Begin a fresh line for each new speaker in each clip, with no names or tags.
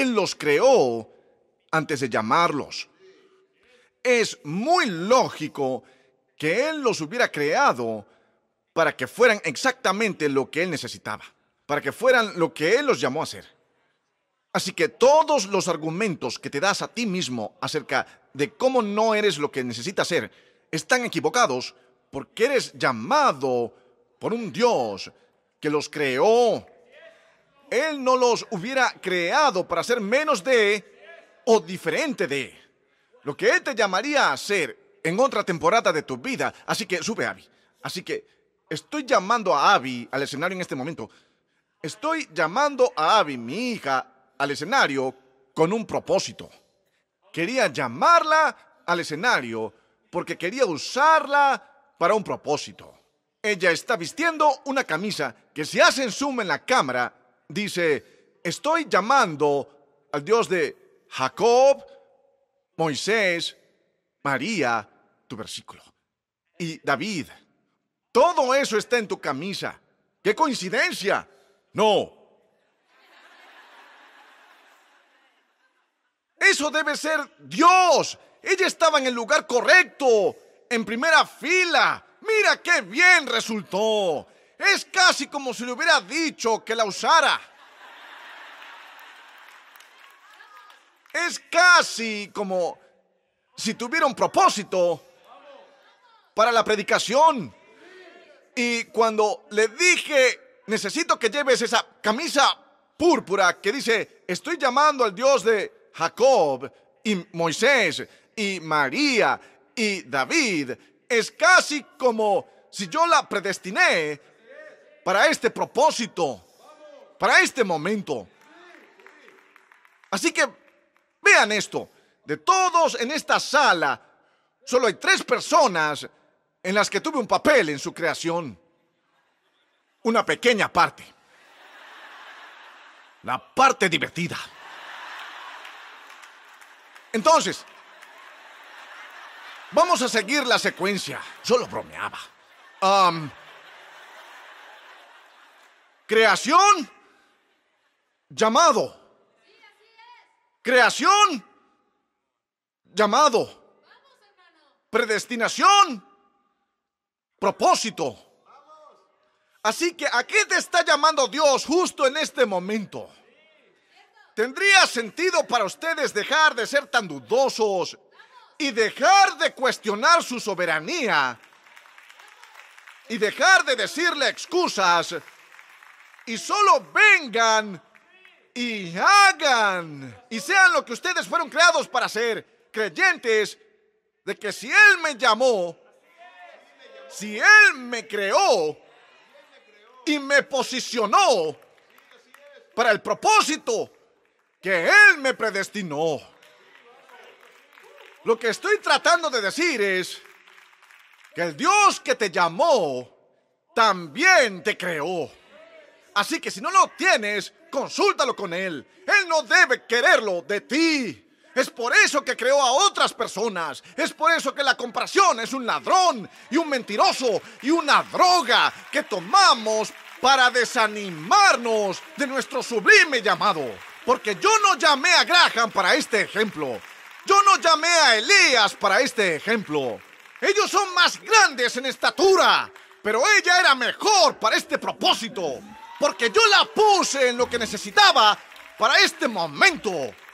Él los creó antes de llamarlos. Es muy lógico que Él los hubiera creado para que fueran exactamente lo que Él necesitaba, para que fueran lo que Él los llamó a ser. Así que todos los argumentos que te das a ti mismo acerca de cómo no eres lo que necesitas ser están equivocados porque eres llamado por un Dios que los creó. Él no los hubiera creado para ser menos de o diferente de. Lo que Él te llamaría a ser en otra temporada de tu vida. Así que sube, Abby. Así que estoy llamando a Abby al escenario en este momento. Estoy llamando a Abby, mi hija, al escenario con un propósito. Quería llamarla al escenario porque quería usarla para un propósito. Ella está vistiendo una camisa que si hacen zoom en la cámara, dice, estoy llamando al Dios de Jacob, Moisés, María, tu versículo, y David. Todo eso está en tu camisa. ¡Qué coincidencia! No. Eso debe ser Dios. Ella estaba en el lugar correcto en primera fila. Mira qué bien resultó. Es casi como si le hubiera dicho que la usara. Es casi como si tuviera un propósito para la predicación. Y cuando le dije, necesito que lleves esa camisa púrpura que dice, estoy llamando al Dios de Jacob y Moisés y María y David es casi como si yo la predestiné para este propósito, para este momento. Así que vean esto, de todos en esta sala, solo hay tres personas en las que tuve un papel en su creación. Una pequeña parte. La parte divertida. Entonces, Vamos a seguir la secuencia. Solo bromeaba. Creación. Llamado. Creación. Llamado. Predestinación. Propósito. Así que, ¿a qué te está llamando Dios justo en este momento? ¿Tendría sentido para ustedes dejar de ser tan dudosos y dejar de cuestionar su soberanía y dejar de decirle excusas y solo vengan y hagan y sean lo que ustedes fueron creados para ser, creyentes de que si Él me llamó, si Él me creó y me posicionó para el propósito que Él me predestinó. Lo que estoy tratando de decir es que el Dios que te llamó también te creó. Así que si no lo tienes, consúltalo con Él. Él no debe quererlo de ti. Es por eso que creó a otras personas. Es por eso que la compasión es un ladrón y un mentiroso y una droga que tomamos para desanimarnos de nuestro sublime llamado. Porque yo no llamé a Graham para este ejemplo. Yo no llamé a Elías para este ejemplo. Ellos son más grandes en estatura, pero ella era mejor para este propósito, porque yo la puse en lo que necesitaba para este momento.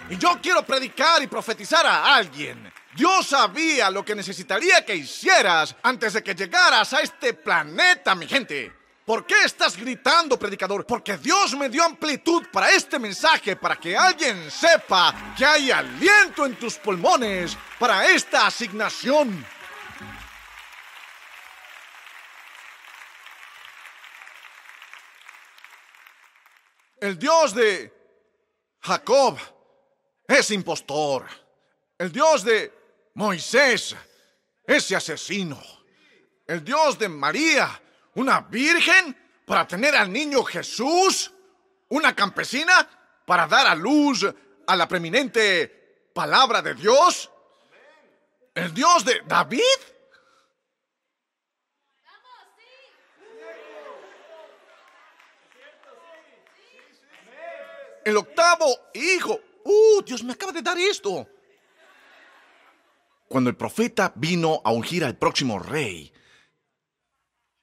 Y yo quiero predicar y profetizar a alguien. Dios sabía lo que necesitaría que hicieras antes de que llegaras a este planeta, mi gente. ¿Por qué estás gritando, predicador? Porque Dios me dio amplitud para este mensaje, para que alguien sepa que hay aliento en tus pulmones para esta asignación. El Dios de Jacob es impostor. El Dios de Moisés, ese asesino. El Dios de María ¿Una virgen para tener al niño Jesús? ¿Una campesina para dar a luz a la preeminente palabra de Dios? ¿El Dios de David? El octavo hijo, Dios me acaba de dar esto. Cuando el profeta vino a ungir al próximo rey,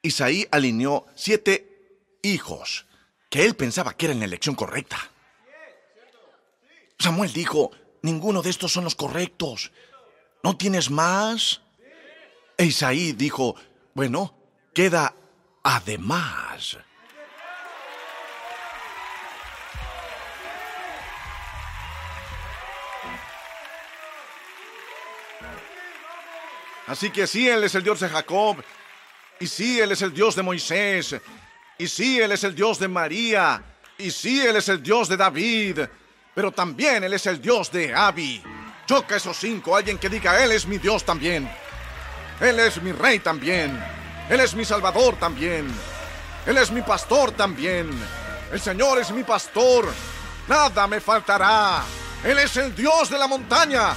Isaí alineó siete hijos que él pensaba que eran la elección correcta. Samuel dijo, ninguno de estos son los correctos. ¿No tienes más? E Isaí dijo, bueno, queda además. Así que sí, Él es el Dios de Jacob, y sí, Él es el Dios de Moisés, y sí, Él es el Dios de María, y sí, Él es el Dios de David, pero también Él es el Dios de Abi. Choca esos cinco, alguien que diga, Él es mi Dios también. Él es mi Rey también. Él es mi Salvador también. Él es mi pastor también. El Señor es mi pastor. Nada me faltará. Él es el Dios de la montaña.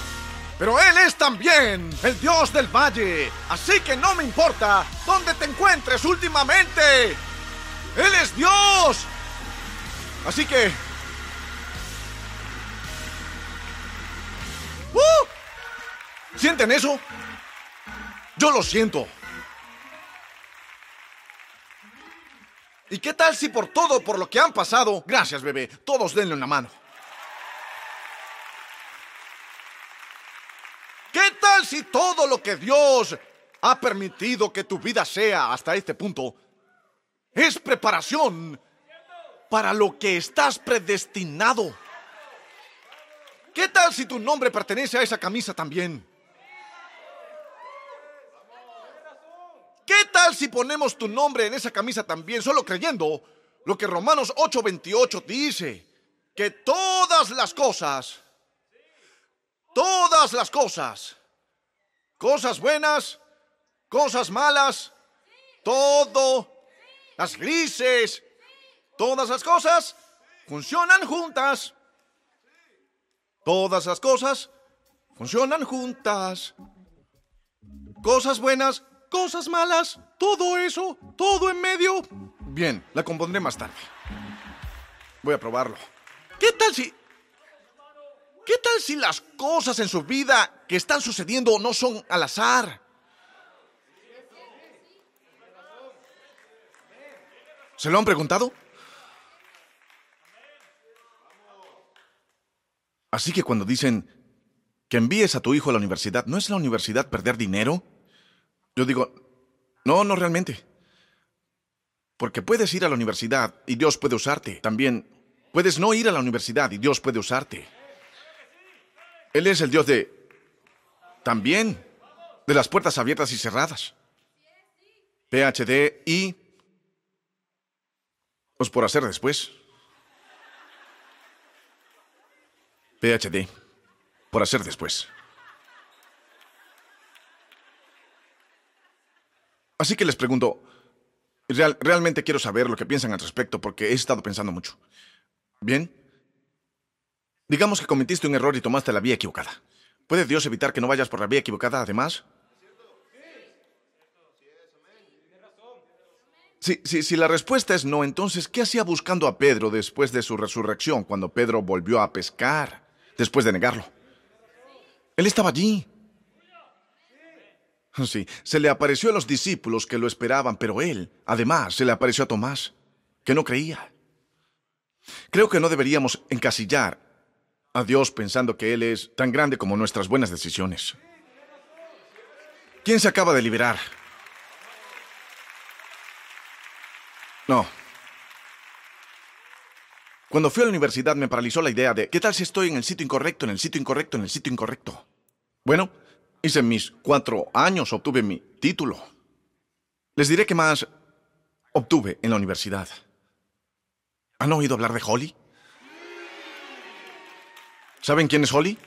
Pero Él es también el Dios del valle. Así que no me importa dónde te encuentres últimamente. Él es Dios. Así que... ¡Uh! ¿Sienten eso? Yo lo siento. ¿Y qué tal si por todo, por lo que han pasado, gracias bebé, todos denle una mano? ¿Qué tal si todo lo que Dios ha permitido que tu vida sea hasta este punto es preparación para lo que estás predestinado? ¿Qué tal si tu nombre pertenece a esa camisa también? ¿Qué tal si ponemos tu nombre en esa camisa también, solo creyendo lo que Romanos 8:28 dice? Que todas las cosas, todas las cosas, cosas buenas, cosas malas, todo, las grises, todas las cosas funcionan juntas. Todas las cosas funcionan juntas. Cosas buenas, cosas malas, todo eso, todo en medio. Bien, la compondré más tarde. Voy a probarlo. ¿Qué tal si... ¿Qué tal si las cosas en su vida que están sucediendo no son al azar? ¿Se lo han preguntado? Así que cuando dicen que envíes a tu hijo a la universidad, ¿no es la universidad perder dinero? Yo digo, no, no realmente. Porque puedes ir a la universidad y Dios puede usarte. También puedes no ir a la universidad y Dios puede usarte. Él es el Dios de... También de las puertas abiertas y cerradas. PhD y... Pues por hacer después. PhD. Por hacer después. Así que les pregunto, realmente quiero saber lo que piensan al respecto porque he estado pensando mucho. ¿Bien? Digamos que cometiste un error y tomaste la vía equivocada. ¿Puede Dios evitar que no vayas por la vía equivocada además? Si, si, si la respuesta es no, entonces, ¿qué hacía buscando a Pedro después de su resurrección cuando Pedro volvió a pescar, después de negarlo? Él estaba allí. Sí, se le apareció a los discípulos que lo esperaban, pero él, además, se le apareció a Tomás, que no creía. Creo que no deberíamos encasillar a Dios pensando que Él es tan grande como nuestras buenas decisiones. ¿Quién se acaba de liberar? No. Cuando fui a la universidad me paralizó la idea de, ¿qué tal si estoy en el sitio incorrecto, en el sitio incorrecto, en el sitio incorrecto? Bueno, Hice mis cuatro años, obtuve mi título. Les diré qué más obtuve en la universidad. ¿Han oído hablar de Holly? ¿Saben quién es Holly?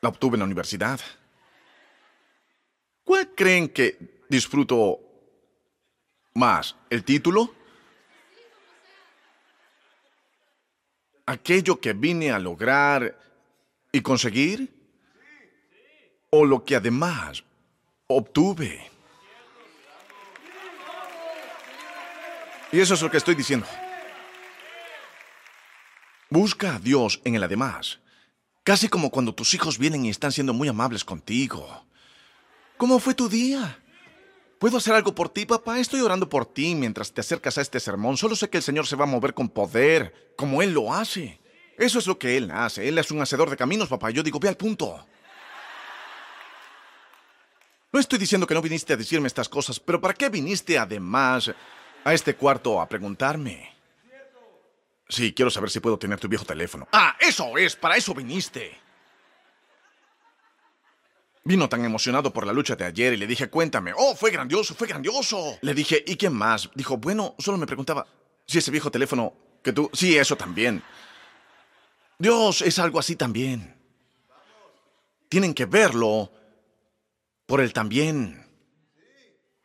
La obtuve en la universidad. ¿Cuál creen que disfruto más? ¿El título? ¿Aquello que vine a lograr y conseguir? o lo que además obtuve. Y eso es lo que estoy diciendo. Busca a Dios en el además. Casi como cuando tus hijos vienen y están siendo muy amables contigo. ¿Cómo fue tu día? ¿Puedo hacer algo por ti, papá? Estoy orando por ti mientras te acercas a este sermón. Solo sé que el Señor se va a mover con poder, como Él lo hace. Eso es lo que Él hace. Él es un hacedor de caminos, papá. Yo digo, ve al punto. No estoy diciendo que no viniste a decirme estas cosas, pero ¿para qué viniste además a este cuarto a preguntarme? Sí, quiero saber si puedo tener tu viejo teléfono. Ah, eso es, para eso viniste. Vino tan emocionado por la lucha de ayer y le dije, cuéntame. Oh, fue grandioso, fue grandioso. Le dije, ¿y quién más? Dijo, bueno, solo me preguntaba si ese viejo teléfono que tú... Sí, eso también. Dios es algo así también. Tienen que verlo por el también.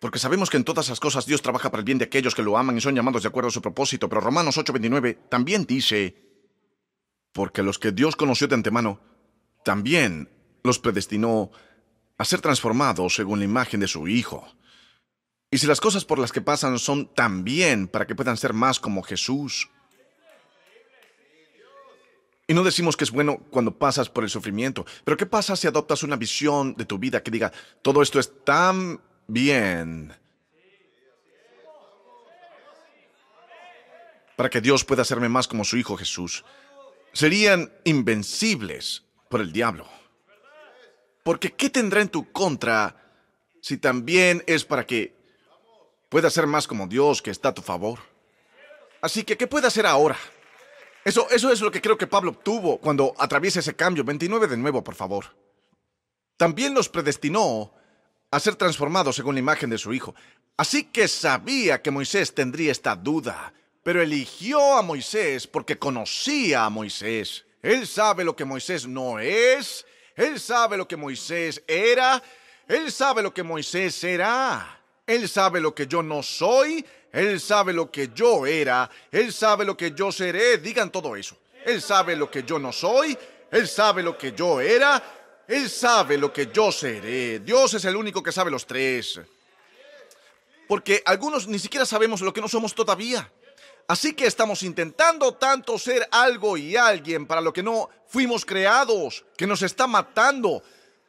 Porque sabemos que en todas las cosas Dios trabaja para el bien de aquellos que lo aman y son llamados de acuerdo a su propósito. Pero Romanos 8:29 también dice, porque los que Dios conoció de antemano, también los predestinó a ser transformados según la imagen de su Hijo. Y si las cosas por las que pasan son también para que puedan ser más como Jesús. Y no decimos que es bueno cuando pasas por el sufrimiento, pero ¿qué pasa si adoptas una visión de tu vida que diga, todo esto es tan bien. Para que Dios pueda hacerme más como su Hijo Jesús. Serían invencibles por el diablo. Porque ¿qué tendrá en tu contra si también es para que pueda ser más como Dios que está a tu favor? Así que, ¿qué puede hacer ahora? Eso, eso es lo que creo que Pablo obtuvo cuando atraviesa ese cambio. 29 de nuevo, por favor. También los predestinó a ser transformado según la imagen de su Hijo. Así que sabía que Moisés tendría esta duda, pero eligió a Moisés porque conocía a Moisés. Él sabe lo que Moisés no es, él sabe lo que Moisés era, él sabe lo que Moisés será. Él sabe lo que yo no soy, él sabe lo que yo era, él sabe lo que yo seré, digan todo eso. Él sabe lo que yo no soy, él sabe lo que yo era, él sabe lo que yo seré. Dios es el único que sabe los tres. Porque algunos ni siquiera sabemos lo que no somos todavía. Así que estamos intentando tanto ser algo y alguien para lo que no fuimos creados, que nos está matando.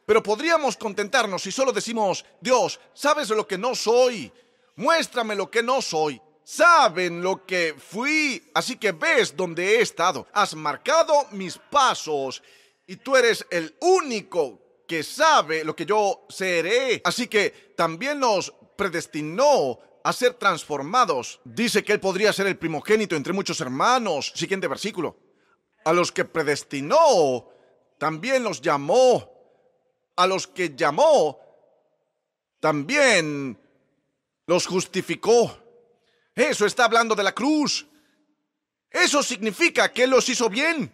Pero podríamos contentarnos si solo decimos, Dios, sabes lo que no soy. Muéstrame lo que no soy. Saben lo que fui, así que ves dónde he estado. Has marcado mis pasos y tú eres el único que sabe lo que yo seré. Así que también nos predestinó a ser transformados. Dice que él podría ser el primogénito entre muchos hermanos. Siguiente versículo. A los que predestinó, también los llamó. A los que llamó, también los justificó. Eso está hablando de la cruz. Eso significa que Él los hizo bien.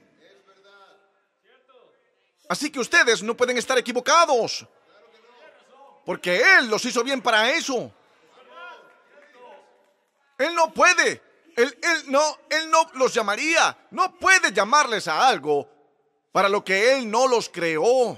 Así que ustedes no pueden estar equivocados. Porque Él los hizo bien para eso. Él no puede. Él, él, no, él no los llamaría. No puede llamarles a algo para lo que Él no los creó.